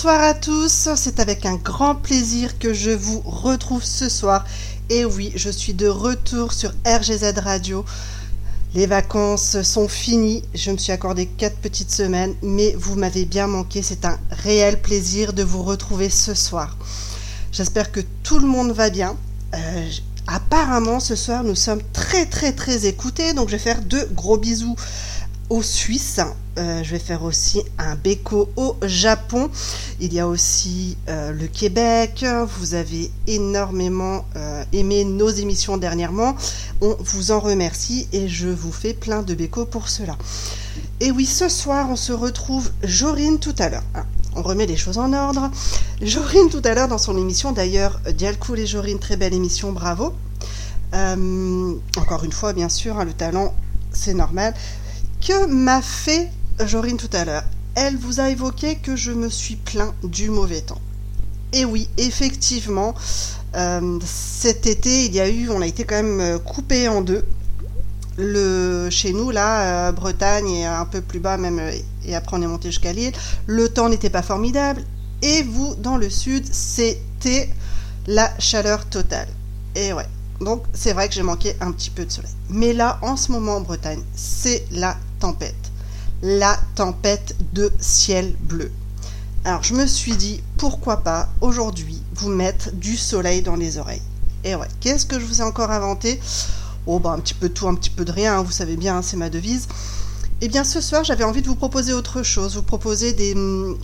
Bonsoir à tous, c'est avec un grand plaisir que je vous retrouve ce soir. Et oui, je suis de retour sur RGZ Radio. Les vacances sont finies, je me suis accordé quatre petites semaines, mais vous m'avez bien manqué, c'est un réel plaisir de vous retrouver ce soir. J'espère que tout le monde va bien. Euh, apparemment, ce soir, nous sommes très très très écoutés, donc je vais faire deux gros bisous aux Suisses. Euh, je vais faire aussi un béco au Japon. Il y a aussi euh, le Québec. Vous avez énormément euh, aimé nos émissions dernièrement. On vous en remercie et je vous fais plein de béco pour cela. Et oui, ce soir, on se retrouve Jorine tout à l'heure. Ah, on remet les choses en ordre. Jorine tout à l'heure dans son émission, d'ailleurs, Dialcool et Jorine, très belle émission, bravo. Encore une fois, bien sûr, hein, le talent, c'est normal. Que m'a fait Jorine tout à l'heure? Elle vous a évoqué que je me suis plaint du mauvais temps. Et oui, effectivement, euh, cet été, il y a eu, on a été quand même euh, coupé en deux. Le, chez nous, là, euh, Bretagne et un peu plus bas même, et après on est monté jusqu'à Lille, le temps n'était pas formidable. Et vous, dans le sud, c'était la chaleur totale. Et ouais, donc c'est vrai que j'ai manqué un petit peu de soleil. Mais là, en ce moment en Bretagne, c'est la tempête. La tempête de ciel bleu. Alors je me suis dit, pourquoi pas aujourd'hui vous mettre du soleil dans les oreilles. Et ouais, qu'est-ce que je vous ai encore inventé? Oh bah un petit peu tout, un petit peu de rien, hein, vous savez bien, hein, c'est ma devise. Eh bien ce soir j'avais envie de vous proposer autre chose, vous proposer des, hum,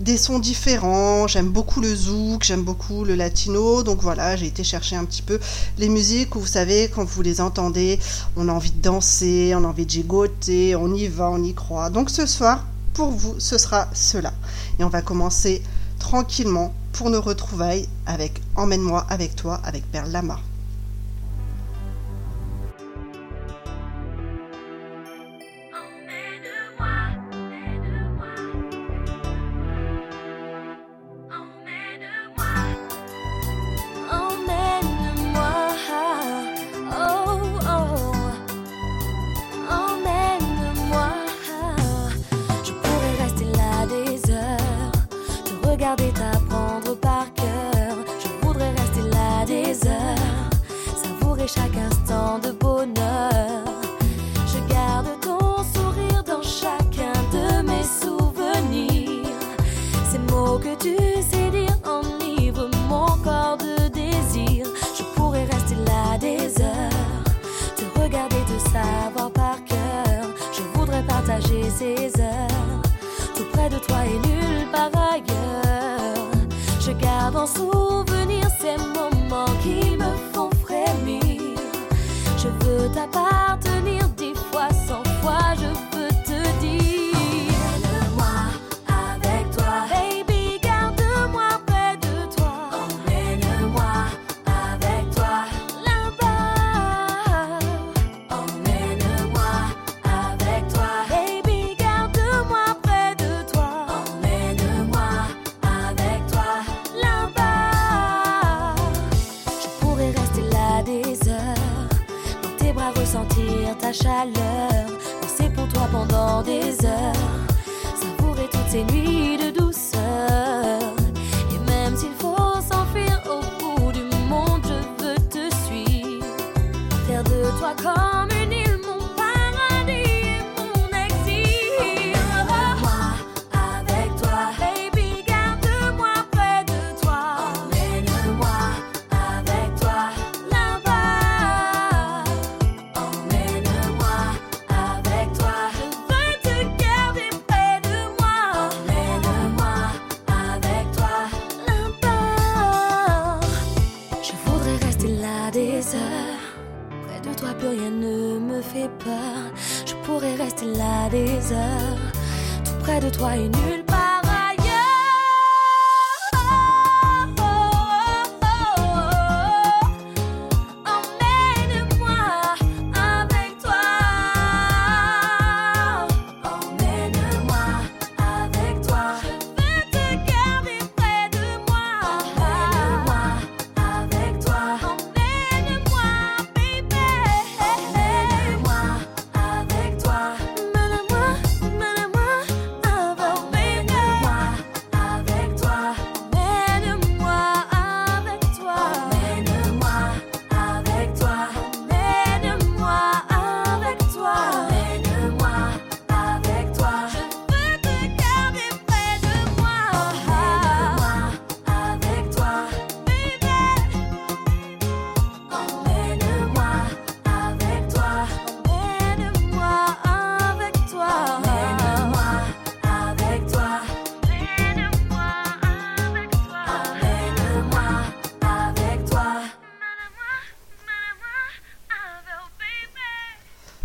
des sons différents. J'aime beaucoup le zouk, j'aime beaucoup le latino. Donc voilà, j'ai été chercher un petit peu les musiques où vous savez, quand vous les entendez, on a envie de danser, on a envie de gigoter, on y va, on y croit. Donc ce soir, pour vous, ce sera cela. Et on va commencer tranquillement pour nos retrouvailles avec Emmène-moi avec toi avec Perle Lama.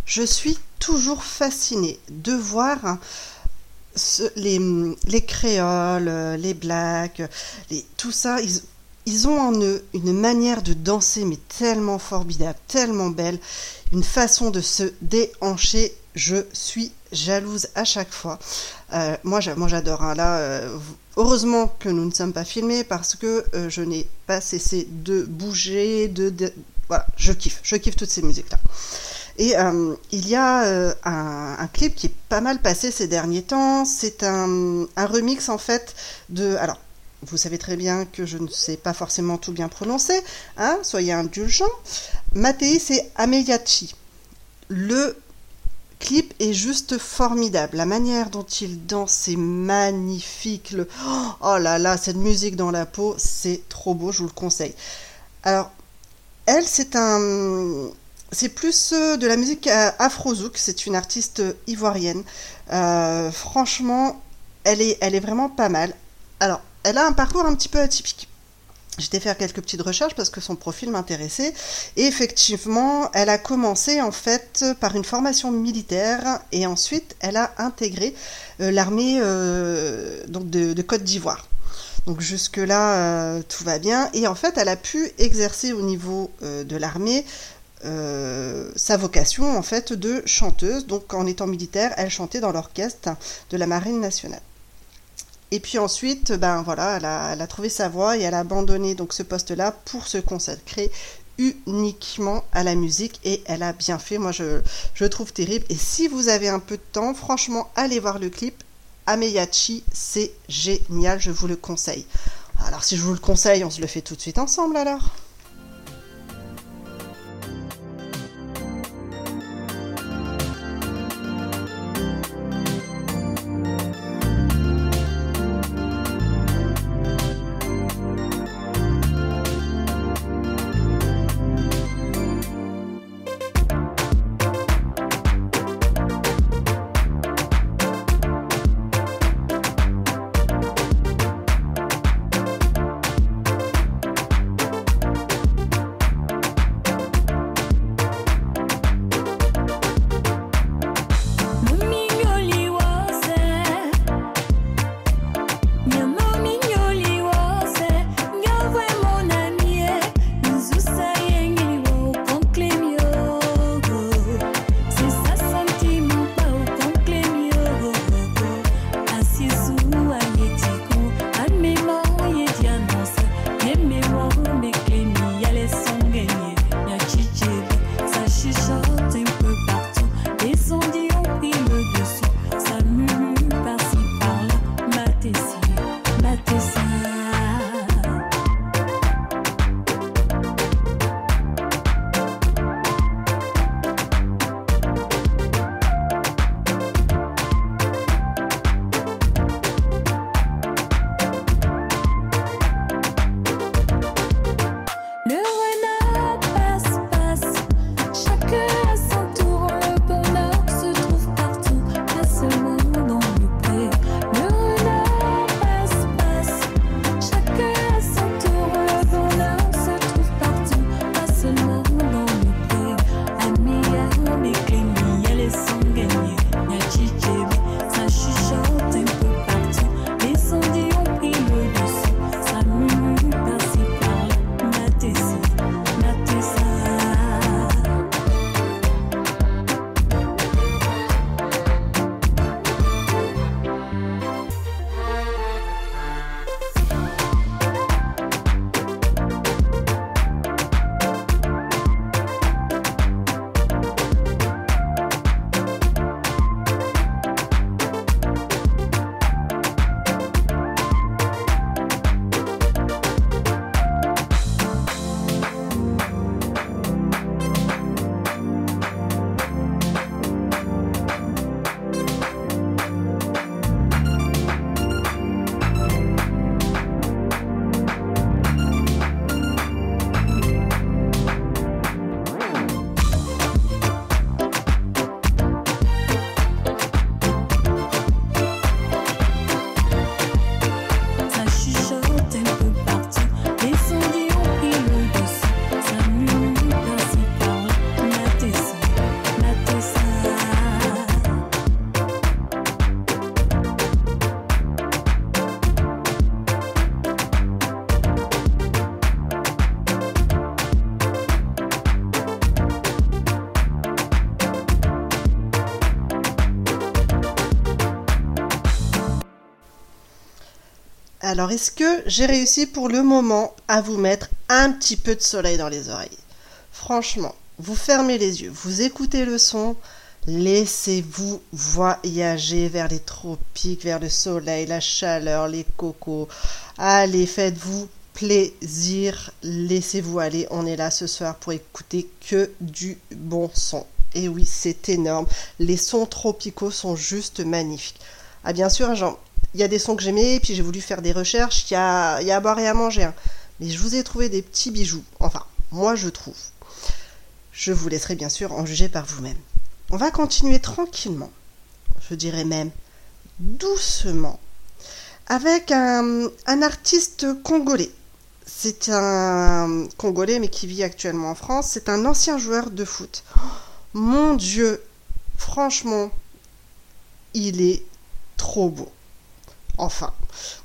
Je suis toujours fascinée de voir les, les créoles, les blacks, tout ça. Ils, ont en eux une manière de danser, mais tellement formidable, tellement belle, une façon de se déhancher. Je suis jalouse à chaque fois. Euh, moi, j'a- moi, j'adore. hein. Là, euh, heureusement que nous ne sommes pas filmés parce que euh, je n'ai pas cessé de bouger, de, de- voilà, je kiffe, je kiffe toutes ces musiques-là. Et euh, il y a euh, un, clip qui est pas mal passé ces derniers temps. C'est un, un remix en fait de. Alors, vous savez très bien que je ne sais pas forcément tout bien prononcer, hein, soyez indulgents. Mattei, c'est Ameyachi. Le clip est juste formidable. La manière dont il danse, c'est magnifique. Le... Oh là là, cette musique dans la peau, c'est trop beau, je vous le conseille. Alors, elle, c'est un. C'est plus euh, de la musique euh, afro-zouk, c'est une artiste ivoirienne. Euh, franchement, elle est, elle est vraiment pas mal. Alors, elle a un parcours un petit peu atypique. J'étais faire quelques petites recherches parce que son profil m'intéressait. Et effectivement, elle a commencé en fait par une formation militaire et ensuite elle a intégré l'armée de, Côte d'Ivoire. Donc jusque-là, tout va bien. Et en fait, elle a pu exercer au niveau de l'armée euh, sa vocation en fait de chanteuse. Donc en étant militaire, elle chantait dans l'orchestre de la Marine nationale. Et puis ensuite, ben voilà, elle a, trouvé sa voie et elle a abandonné donc ce poste-là pour se consacrer uniquement à la musique et elle a bien fait. Moi, je, je trouve terrible. Et si vous avez un peu de temps, franchement, allez voir le clip. Ameyachi, c'est génial, je vous le conseille. Alors, si je vous le conseille, on se le fait tout de suite ensemble alors. Alors, est-ce que j'ai réussi pour le moment à vous mettre un petit peu de soleil dans les oreilles? Franchement, vous fermez les yeux, vous écoutez le son, laissez-vous voyager vers les tropiques, vers le soleil, la chaleur, les cocos. Allez, faites-vous plaisir, laissez-vous aller. On est là ce soir pour écouter que du bon son. Et oui, c'est énorme. Les sons tropicaux sont juste magnifiques. Ah bien sûr, genre, il y a des sons que j'aimais, puis j'ai voulu faire des recherches, il y a, à boire et à manger. Hein. Mais je vous ai trouvé des petits bijoux. Enfin, moi je trouve. Je vous laisserai bien sûr en juger par vous-même. On va continuer tranquillement, je dirais même doucement, avec un, un artiste congolais. C'est un Congolais, mais qui vit actuellement en France. C'est un ancien joueur de foot. mon Dieu, franchement, il est trop beau. Enfin,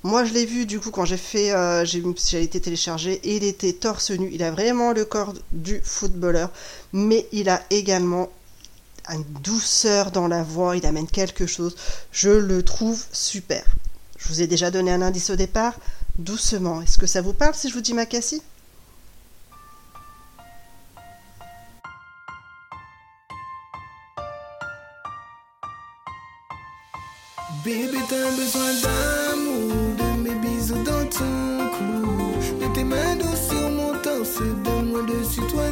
moi je l'ai vu du coup quand j'ai fait, euh, j'ai été téléchargé il était torse nu. Il a vraiment le corps du footballeur, mais il a également une douceur dans la voix. Il amène quelque chose. Je le trouve super. Je vous ai déjà donné un indice au départ. Doucement. Est-ce que ça vous parle si je vous dis Macassi Bébé, t'as besoin d'amour, de mes bisous dans ton cou, de tes mains douces sur mon torse, de moi dessus, toi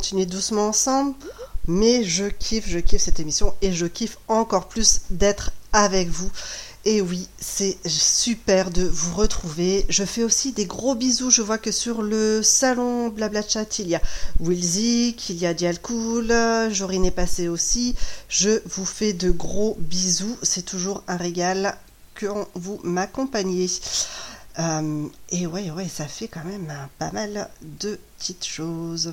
Continué doucement ensemble, mais je kiffe, je kiffe cette émission et je kiffe encore plus d'être avec vous. Et oui, c'est super de vous retrouver. Je fais aussi des gros bisous. Je vois que sur le salon Blabla Chat, il y a Wilzik, il y a Dialcool, Jorine est passé aussi. Je vous fais de gros bisous. C'est toujours un régal que vous m'accompagnez. Euh, et ouais, ouais, ça fait quand même pas mal de petites choses.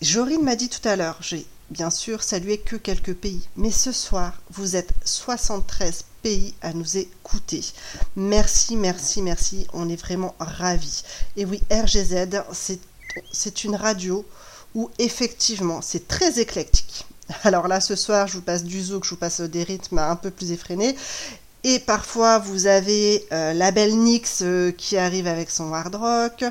Jorine m'a dit tout à l'heure, j'ai bien sûr salué que quelques pays, mais ce soir, vous êtes 73 pays à nous écouter. Merci, merci, merci, on est vraiment ravis. Et oui, RGZ, c'est une radio où effectivement, c'est très éclectique. Alors là, ce soir, je vous passe du zouk, je vous passe des rythmes un peu plus effrénés. Et parfois, vous avez euh, la belle Nyx euh, qui arrive avec son hard rock,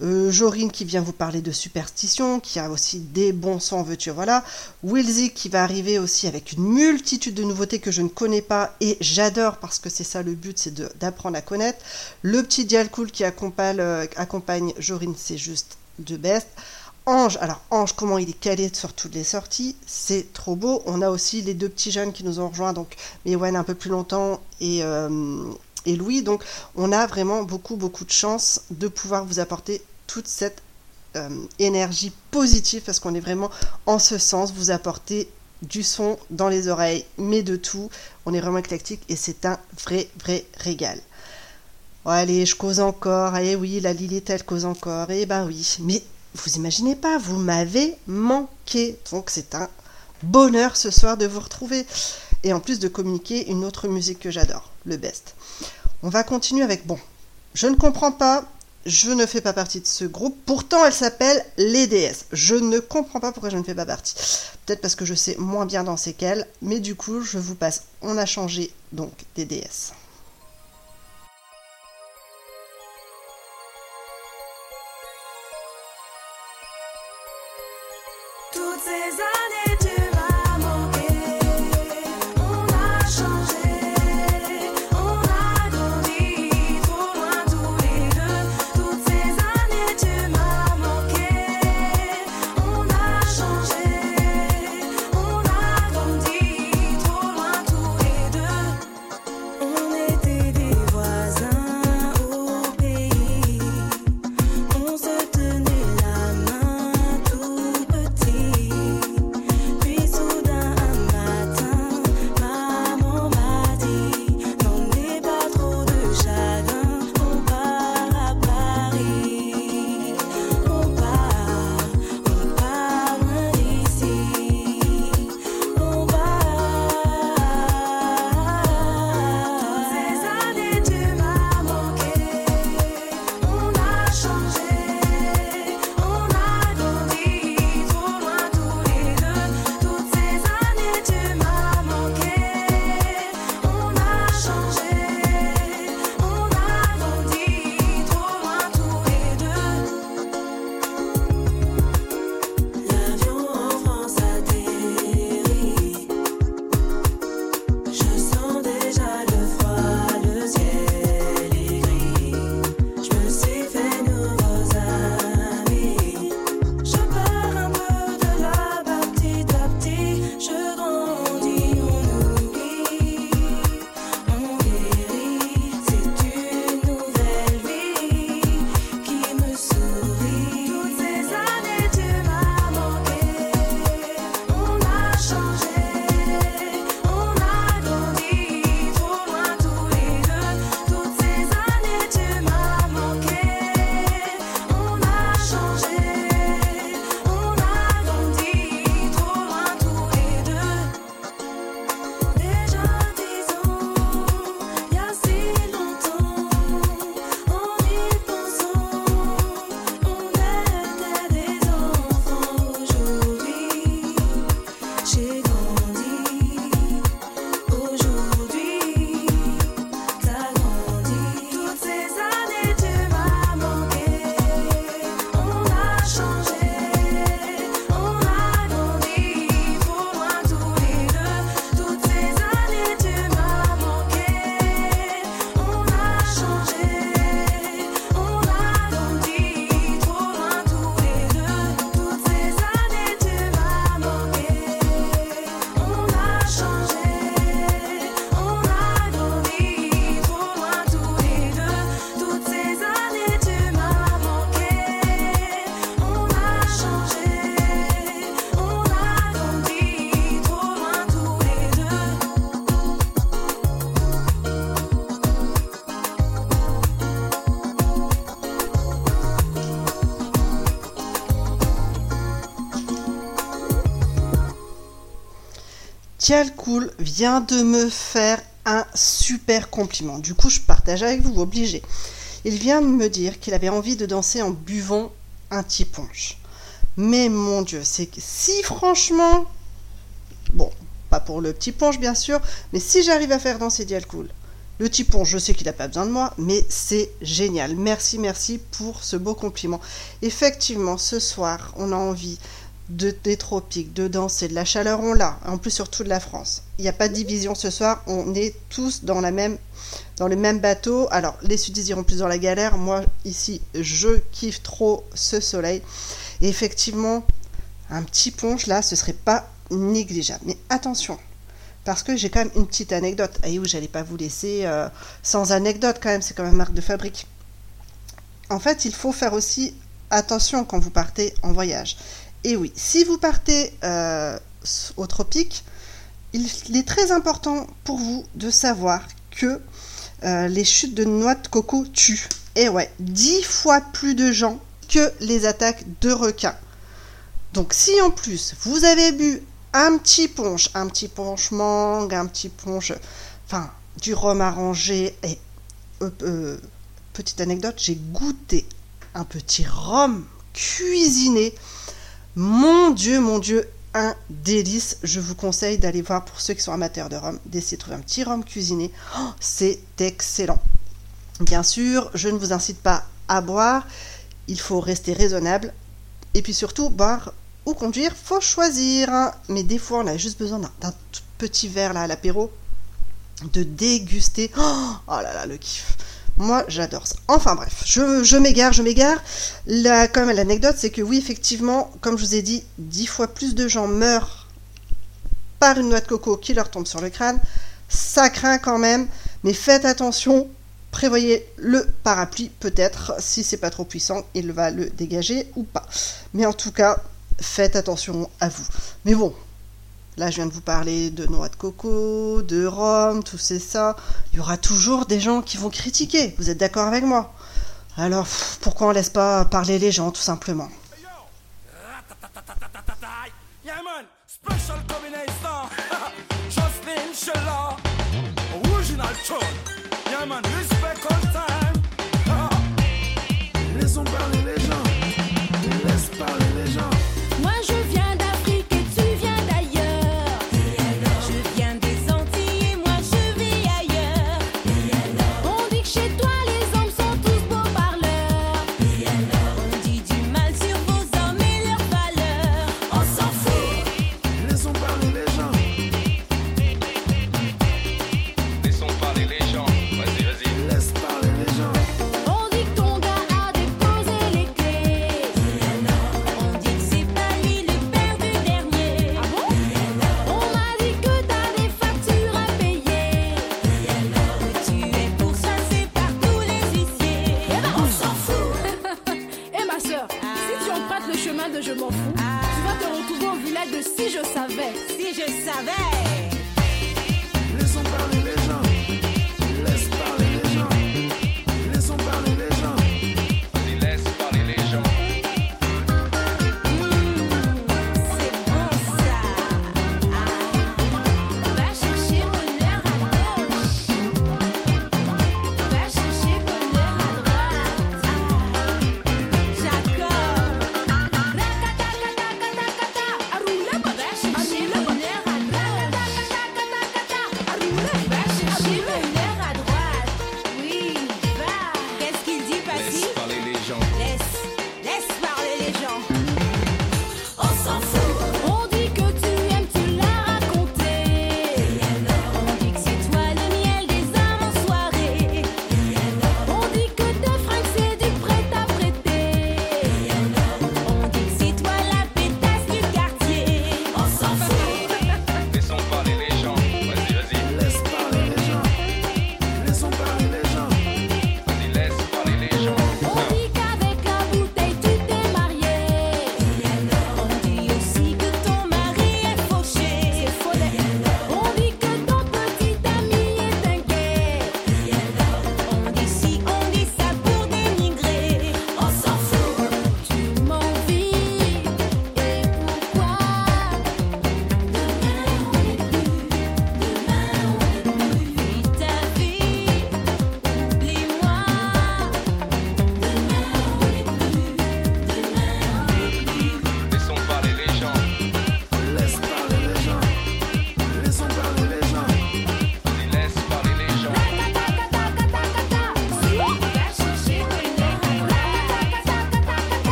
euh, Jorine qui vient vous parler de superstition, qui a aussi des bons sons, veux-tu, voilà. Wilzy qui va arriver aussi avec une multitude de nouveautés que je ne connais pas et j'adore parce que c'est ça le but, c'est d'apprendre à connaître. Le petit Dialcool qui accompagne, accompagne Jorine, c'est juste de best. Ange, alors Ange, comment il est calé sur toutes les sorties, c'est trop beau. On a aussi les deux petits jeunes qui nous ont rejoints, donc Mewen un peu plus longtemps et, euh, Louis. Donc on a vraiment beaucoup, beaucoup de chance de pouvoir vous apporter toute cette euh, énergie positive parce qu'on est vraiment en ce sens, vous apporter du son dans les oreilles, mais de tout. On est vraiment éclectique et c'est un vrai, vrai régal. allez, je cause encore. Eh oui, la Lilith, elle cause encore. Eh ben oui, mais vous imaginez pas, vous m'avez manqué. Donc c'est un bonheur ce soir de vous retrouver. Et en plus de communiquer une autre musique que j'adore, le best. On va continuer avec, bon, je ne comprends pas, je ne fais pas partie de ce groupe. Pourtant, elle s'appelle Les DS. Je ne comprends pas pourquoi je ne fais pas partie. Peut-être parce que je sais moins bien danser qu'elle. Mais du coup, je vous passe. On a changé donc des DS. On Dialcool vient de me faire un super compliment. Du coup, je partage avec vous, obligé. Il vient de me dire qu'il avait envie de danser en buvant un petit punch. Mais mon Dieu, c'est si franchement, bon, pas pour le petit punch bien sûr, mais si j'arrive à faire danser Dialcool, le petit punch, je sais qu'il n'a pas besoin de moi, mais c'est génial. Merci, merci pour ce beau compliment. Effectivement, ce soir, on a envie de, des tropiques, de danser, de la chaleur, on l'a, en plus surtout de la France. Il n'y a pas de division ce soir, on est tous dans, la même, dans le même bateau. Alors, les sudistes iront plus dans la galère, moi ici, je kiffe trop ce soleil. Et effectivement, un petit ponche là, ce serait pas négligeable. Mais attention, parce que j'ai quand même une petite anecdote. Et où j'allais pas vous laisser euh, sans anecdote quand même, c'est quand même marque de fabrique. En fait, il faut faire aussi attention quand vous partez en voyage. Et oui, si vous partez euh, au tropique, il, est très important pour vous de savoir que euh, les chutes de noix de coco tuent. Et ouais, dix fois plus de gens que les attaques de requins. Donc si en plus vous avez bu un petit punch, un petit punch mangue, un petit punch, enfin du rhum arrangé et euh, petite anecdote, j'ai goûté un petit rhum cuisiné mon Dieu, mon Dieu, un délice. Je vous conseille d'aller voir pour ceux qui sont amateurs de rhum, d'essayer de trouver un petit rhum cuisiné. Oh, c'est excellent. Bien sûr, je ne vous incite pas à boire. Il faut rester raisonnable. Et puis surtout, boire ou conduire, faut choisir. Mais des fois, on a juste besoin d'un petit verre là à l'apéro, de déguster. Oh, oh là là, le kiff. Moi, j'adore ça. Enfin bref, je, m'égare, je m'égare. La, quand l'anecdote, c'est que oui, effectivement, comme je vous ai dit, dix fois plus de gens meurent par une noix de coco qui leur tombe sur le crâne. Ça craint quand même, mais faites attention. Prévoyez le parapluie, peut-être, si c'est pas trop puissant, il va le dégager ou pas. Mais en tout cas, faites attention à vous. Mais bon, Là, je viens de vous parler de noix de coco, de rhum, tout c'est ça. Il y aura toujours des gens qui vont critiquer. Vous êtes d'accord avec moi? Alors, pourquoi on laisse pas parler les gens, tout simplement?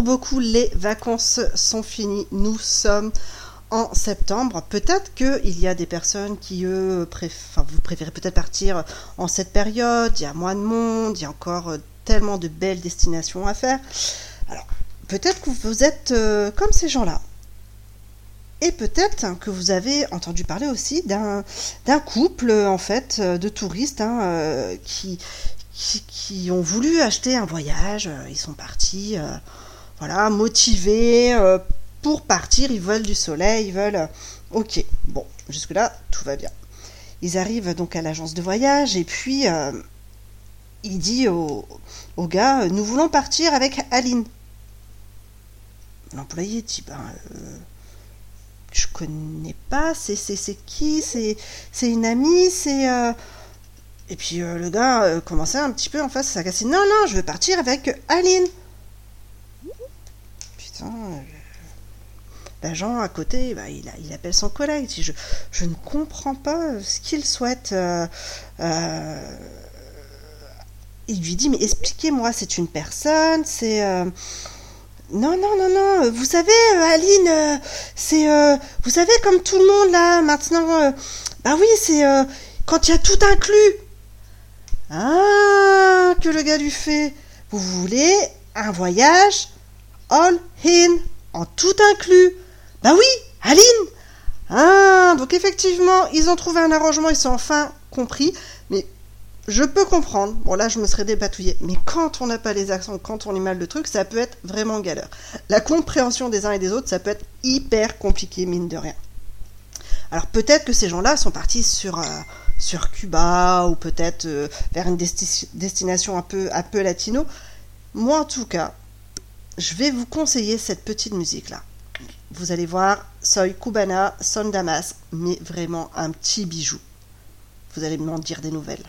Pour beaucoup, les vacances sont finies. Nous sommes en septembre. Peut-être qu'il y a des personnes qui, eux, vous préférez peut-être partir en cette période. Il y a moins de monde, il y a encore euh, tellement de belles destinations à faire. Alors, peut-être que vous êtes euh, comme ces gens-là. Et peut-être que vous avez entendu parler aussi d'un couple, en fait, de touristes hein, qui, qui, ont voulu acheter un voyage. Euh, ils sont partis, euh, voilà, motivés euh, pour partir. Ils veulent du soleil, ils veulent. Ok, bon, jusque-là, tout va bien. Ils arrivent donc à l'agence de voyage et puis il dit au, au, gars Nous voulons partir avec Aline. L'employé dit Ben. je connais pas, c'est qui? C'est une amie C'est. Et puis euh, le gars euh, commençait un petit peu en face à s'agacer. Non, non, je veux partir avec Aline. Euh, l'agent à côté, bah, il, appelle son collègue. Je, je ne comprends pas ce qu'il souhaite. il lui dit, mais expliquez-moi, c'est une personne, c'est... Non, non, non, non. Vous savez, Aline, c'est... vous savez, comme tout le monde, là, maintenant... bah oui, c'est... quand il y a tout inclus. Ah, que le gars lui fait. Vous voulez un voyage all in, en tout inclus. Bah oui, Aline. Ah, donc effectivement, ils ont trouvé un arrangement, ils sont enfin compris. Mais je peux comprendre. Bon, là, je me serais dépatouillé. Mais quand on n'a pas les accents, quand on lit mal le truc, ça peut être vraiment galère. La compréhension des uns et des autres, ça peut être hyper compliqué, mine de rien. Alors peut-être que ces gens-là sont partis sur, euh, Cuba ou peut-être euh, vers une destination un peu, un peu latino. Moi, en tout cas, je vais vous conseiller cette petite musique-là. Vous allez voir, Soy Cubana, Son Damas, mais vraiment un petit bijou. Vous allez m'en dire des nouvelles.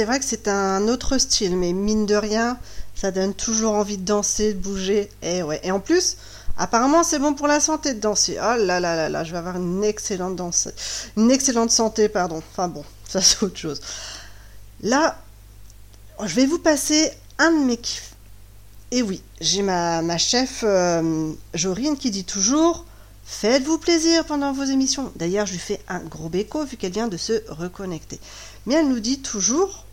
C'est vrai que c'est un autre style, mais mine de rien, ça donne toujours envie de danser, de bouger. Et ouais. Et en plus, apparemment, c'est bon pour la santé de danser. Oh là là là là, je vais avoir une excellente danse, une excellente santé, pardon. Enfin bon, ça c'est autre chose. Là, je vais vous passer un de mes kiffs. Et oui, j'ai ma, chef euh, Jorine qui dit toujours Faites-vous plaisir pendant vos émissions. D'ailleurs, je lui fais un gros béco vu qu'elle vient de se reconnecter. Mais elle nous dit toujours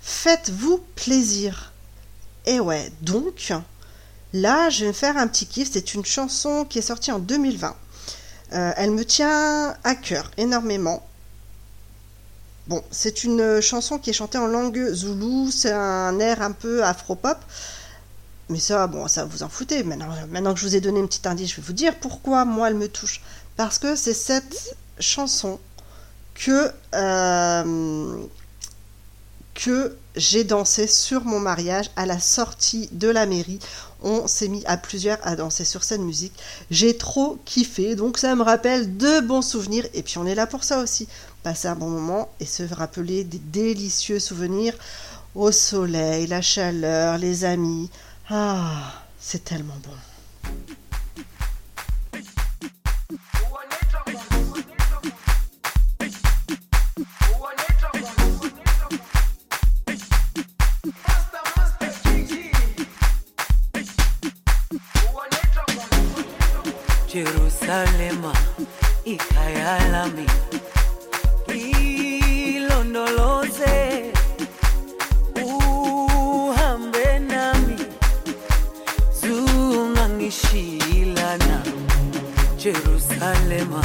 Faites-vous plaisir. Et ouais, donc, là, je vais faire un petit kiff. C'est une chanson qui est sortie en 2020. Euh, elle me tient à cœur énormément. Bon, c'est une chanson qui est chantée en langue zoulou. C'est un air un peu afro-pop. Mais ça, bon, ça vous en foutez. Maintenant, maintenant que je vous ai donné une petite indice, je vais vous dire pourquoi moi elle me touche. Parce que c'est cette chanson que, euh, que j'ai dansé sur mon mariage à la sortie de la mairie. On s'est mis à plusieurs à danser sur cette musique. J'ai trop kiffé, donc ça me rappelle de bons souvenirs. Et puis on est là pour ça aussi. Passer un bon moment et se rappeler des délicieux souvenirs au soleil, la chaleur, les amis. Ah, c'est tellement bon. ikalema ikayalami. Ilondoloze uhambe nami. Zungangishilana jerusalema.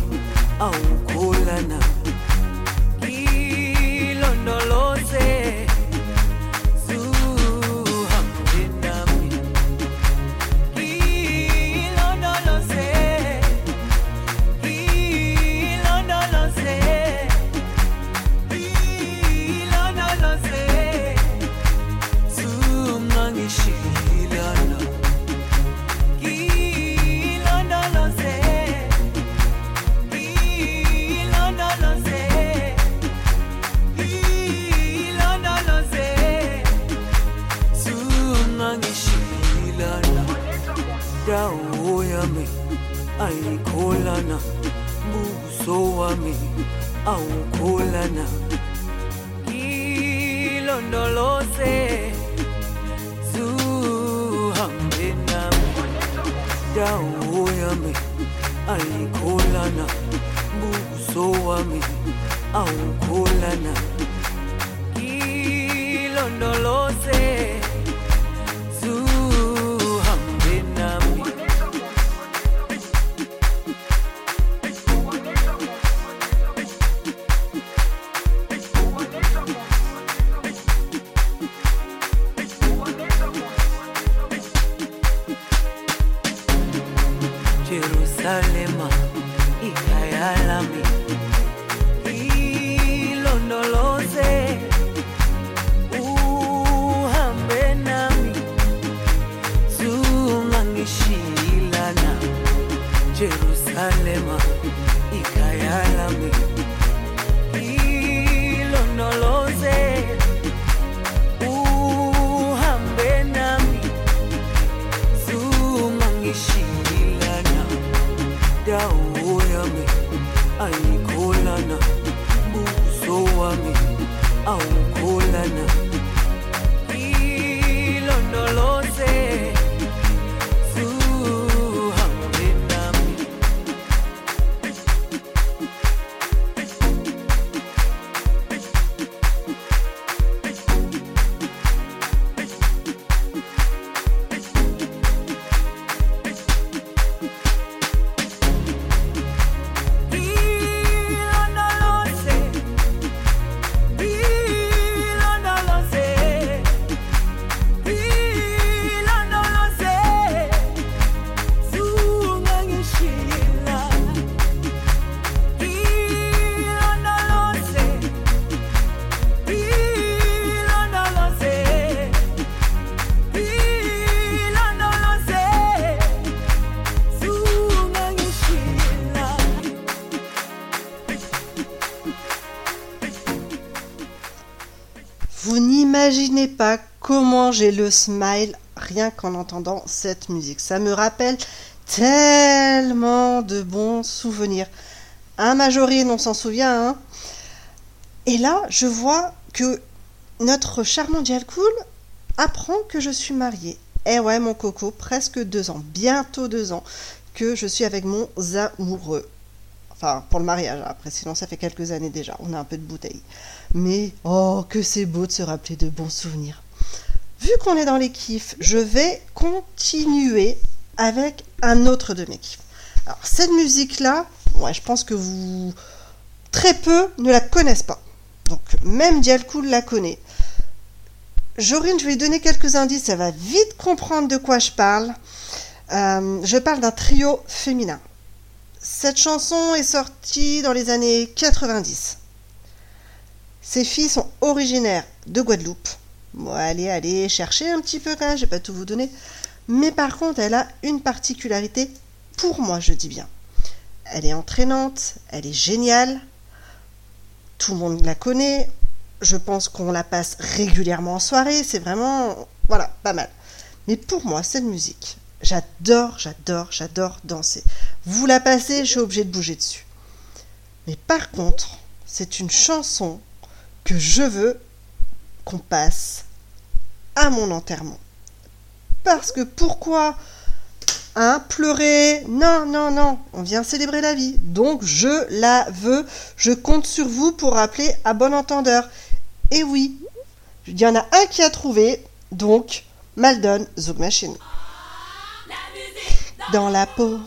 pas comment j'ai le smile rien qu'en entendant cette musique. Ça me rappelle tellement de bons souvenirs. Un Majorine, on s'en souvient, hein Et là, je vois que notre charmant Dialcool apprend que je suis mariée. Eh ouais, mon coco, presque deux ans, bientôt deux ans, que je suis avec mon amoureux. Enfin, pour le mariage, après, sinon ça fait quelques années déjà, on a un peu de bouteille. Mais oh, que c'est beau de se rappeler de bons souvenirs. Vu qu'on est dans les kiffs, je vais continuer avec un autre de mes kiffs. Alors, cette musique-là, ouais, je pense que vous. Très peu ne la connaissent pas. Donc, même Dialcool la connaît. Jorine, je vais lui donner quelques indices, elle va vite comprendre de quoi je parle. Euh, je parle d'un trio féminin. Cette chanson est sortie dans les années 90. Ces filles sont originaires de Guadeloupe. Bon, allez, allez, cherchez un petit peu quand même, je vais pas tout vous donner. Mais par contre, elle a une particularité, pour moi, je dis bien. Elle est entraînante, elle est géniale. Tout le monde la connaît. Je pense qu'on la passe régulièrement en soirée. C'est vraiment, voilà, pas mal. Mais pour moi, cette musique, j'adore, j'adore, j'adore danser. Vous la passez, je suis obligée de bouger dessus. Mais par contre, c'est une chanson que je veux qu'on passe à mon enterrement. Parce que pourquoi Hein, pleurer? Non, non, non, on vient célébrer la vie. Donc je la veux. Je compte sur vous pour rappeler à bon entendeur. Et oui, il y en a un qui a trouvé, donc Maldon Zug Machine. Dans la peau.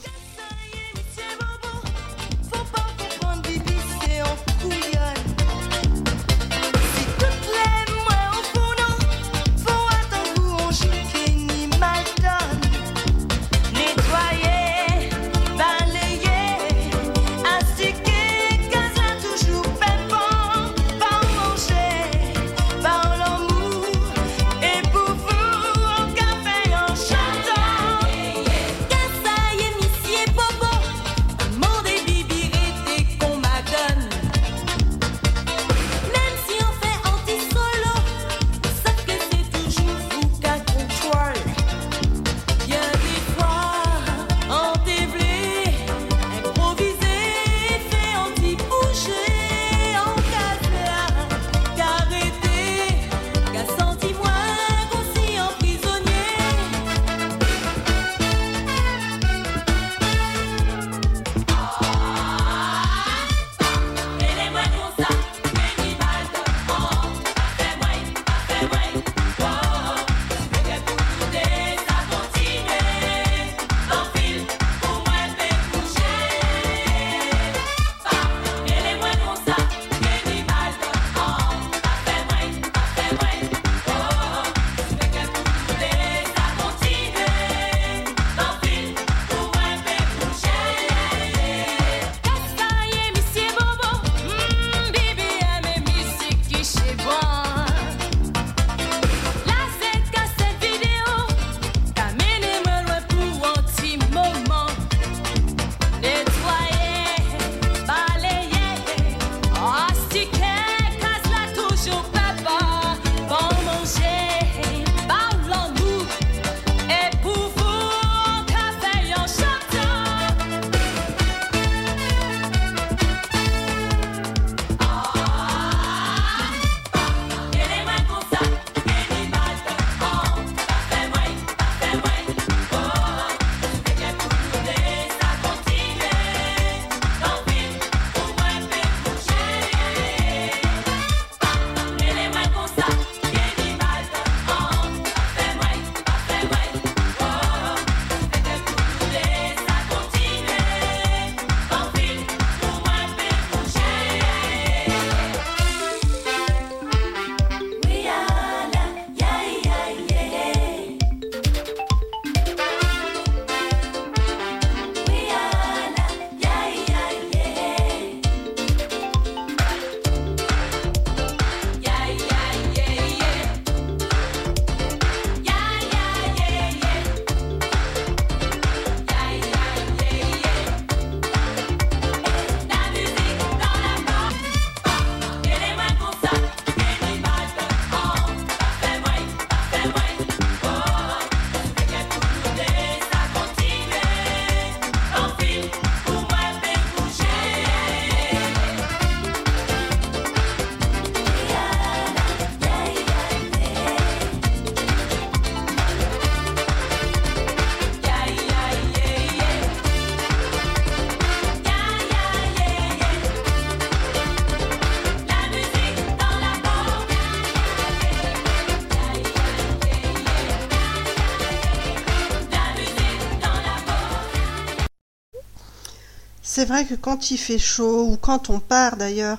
C'est vrai que quand il fait chaud ou quand on part d'ailleurs,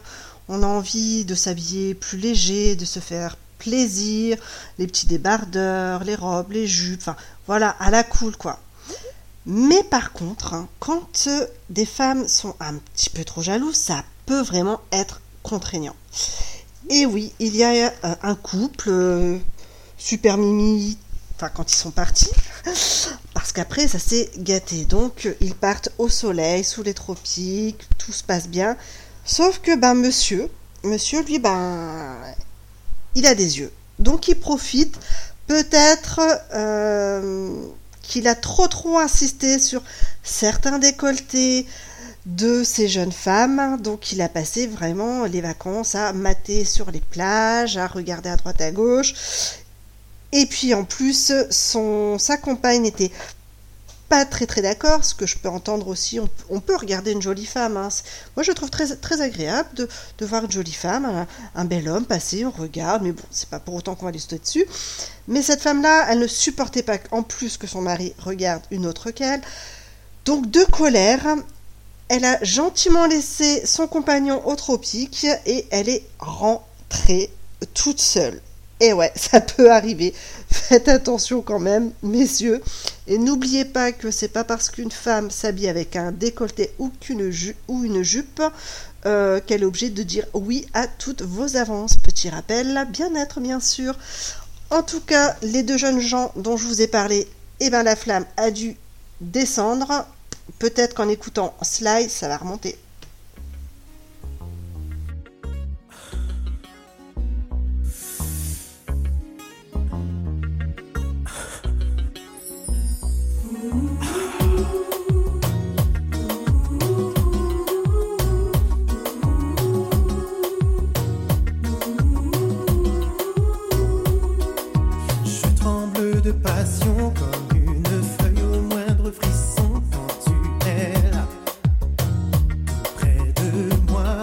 on a envie de s'habiller plus léger, de se faire plaisir, les petits débardeurs, les robes, les jupes, enfin voilà, à la cool quoi. Mais par contre, hein, quand euh, des femmes sont un petit peu trop jalouses, ça peut vraiment être contraignant. Et oui, il y a euh, un couple, euh, super mimi, enfin quand ils sont partis, parce qu'après ça s'est gâté. Donc ils partent au soleil, sous les tropiques, tout se passe bien. Sauf que ben monsieur, monsieur lui ben il a des yeux. Donc il profite peut-être euh, qu'il a trop trop insisté sur certains décolletés de ces jeunes femmes. Donc il a passé vraiment les vacances à mater sur les plages, à regarder à droite à gauche. Et puis en plus, son, sa compagne n'était pas très très d'accord, ce que je peux entendre aussi. On, peut regarder une jolie femme. hein. Moi je trouve très, agréable de, voir une jolie femme, un, un bel homme passer, on regarde, mais bon, c'est pas pour autant qu'on va lui sauter dessus. Mais cette femme-là, elle ne supportait pas en plus que son mari regarde une autre qu'elle. Donc de colère, elle a gentiment laissé son compagnon au tropique et elle est rentrée toute seule. Et ouais, ça peut arriver. Faites attention quand même, messieurs. Et n'oubliez pas que c'est pas parce qu'une femme s'habille avec un décolleté ou, qu'une ou une jupe euh, qu'elle est obligée de dire oui à toutes vos avances. Petit rappel, bien-être bien sûr. En tout cas, les deux jeunes gens dont je vous ai parlé, eh ben la flamme a dû descendre. Peut-être qu'en écoutant Sly, ça va remonter. De passion comme une feuille au moindre frisson quand tu es là, près de moi.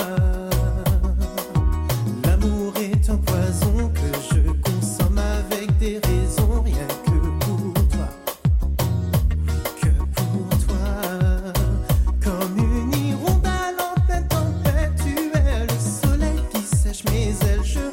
L'amour est un poison que je consomme avec des raisons, rien que pour toi, que pour toi. Comme une hirondelle en pleine tempête, tu es le soleil qui sèche mes ailes,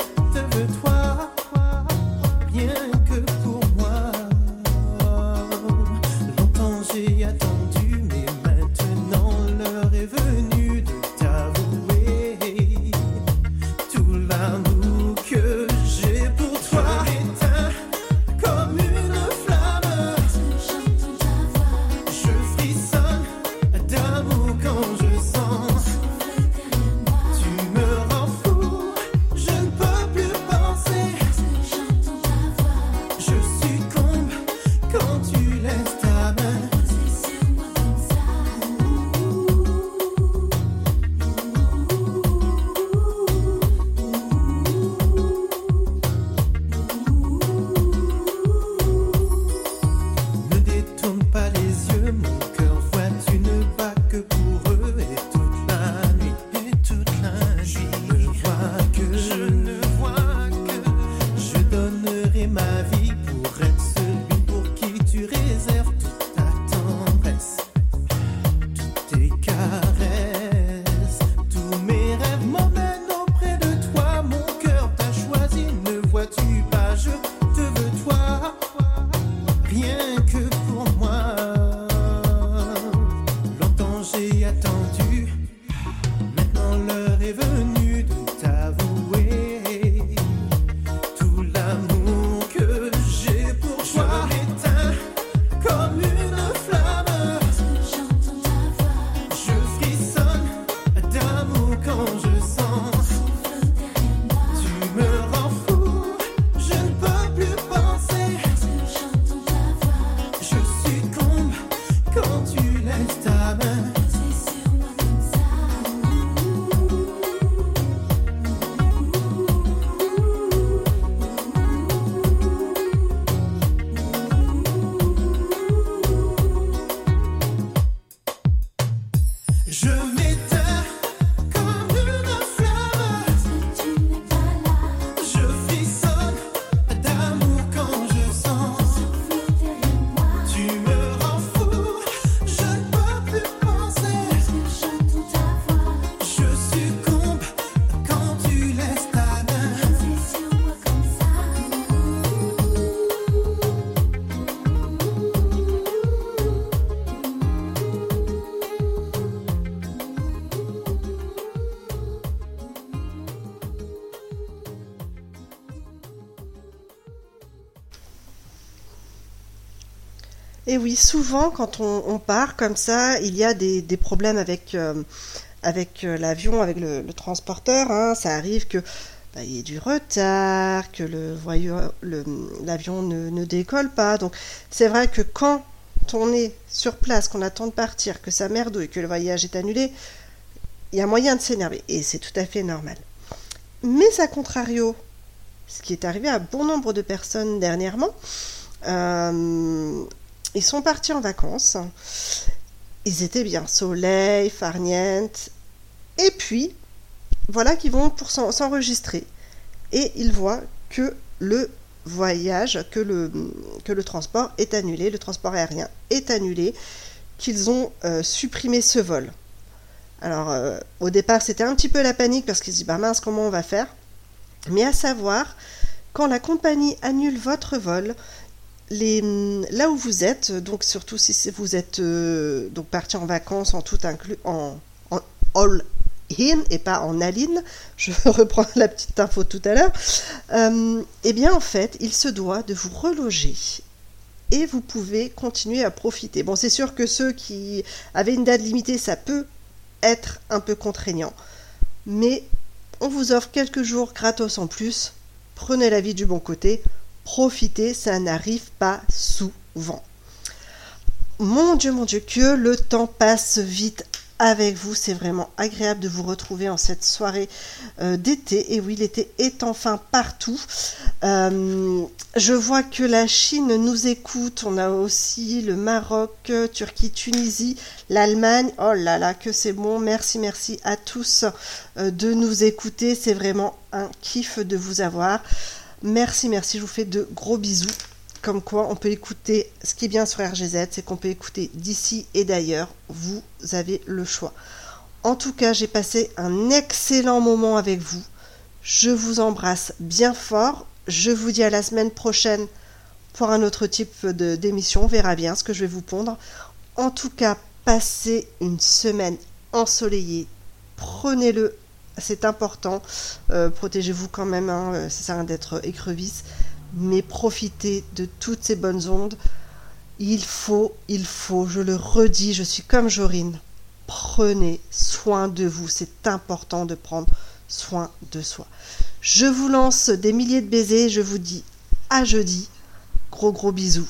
Et oui, souvent quand on, part comme ça, il y a des, problèmes avec, euh, avec euh, l'avion, avec le, transporteur. hein. Ça arrive que bah, il y ait du retard, que l'avion ne, ne décolle pas. Donc c'est vrai que quand on est sur place, qu'on attend de partir, que ça merdouille, que le voyage est annulé, il y a moyen de s'énerver. Et c'est tout à fait normal. Mais à contrario, ce qui est arrivé à bon nombre de personnes dernièrement, euh, ils sont partis en vacances. Ils étaient bien soleil, farniente. Et puis, voilà qu'ils vont pour s'en- s'enregistrer. Et ils voient que le voyage, que le, que le transport est annulé, le transport aérien est annulé, qu'ils ont euh, supprimé ce vol. Alors, euh, au départ, c'était un petit peu la panique parce qu'ils se disent, bah mince, comment on va faire? Mais à savoir, quand la compagnie annule votre vol, là où vous êtes, donc surtout si vous êtes euh, donc parti en vacances en tout inclus, en, en all in et pas en aline, je reprends la petite info tout à l'heure, euh, eh bien en fait, il se doit de vous reloger et vous pouvez continuer à profiter. Bon, c'est sûr que ceux qui avaient une date limitée, ça peut être un peu contraignant, mais on vous offre quelques jours gratos en plus. Prenez la vie du bon côté, profitez, ça n'arrive pas souvent. Mon Dieu, mon Dieu, que le temps passe vite avec vous. C'est vraiment agréable de vous retrouver en cette soirée euh, d'été. Et oui, l'été est enfin partout. Euh, je vois que la Chine nous écoute. On a aussi le Maroc, Turquie, Tunisie, l'Allemagne. Oh là là, que c'est bon. Merci, merci à tous euh, de nous écouter. C'est vraiment un kiff de vous avoir. Merci, merci. Je vous fais de gros bisous. Comme quoi, on peut écouter. Ce qui est bien sur RGZ, c'est qu'on peut écouter d'ici et d'ailleurs. Vous avez le choix. En tout cas, j'ai passé un excellent moment avec vous. Je vous embrasse bien fort. Je vous dis à la semaine prochaine pour un autre type d'émission. On verra bien ce que je vais vous pondre. En tout cas, passez une semaine ensoleillée. Prenez-le, c'est important. Euh, Protégez-vous quand même, hein. Euh, ça sert à rien d'être écrevisse. Mais profitez de toutes ces bonnes ondes. Il faut, il faut, je le redis, je suis comme Jorine. Prenez soin de vous. C'est important de prendre soin de soi. Je vous lance des milliers de baisers. Je vous dis à jeudi. Gros gros bisous.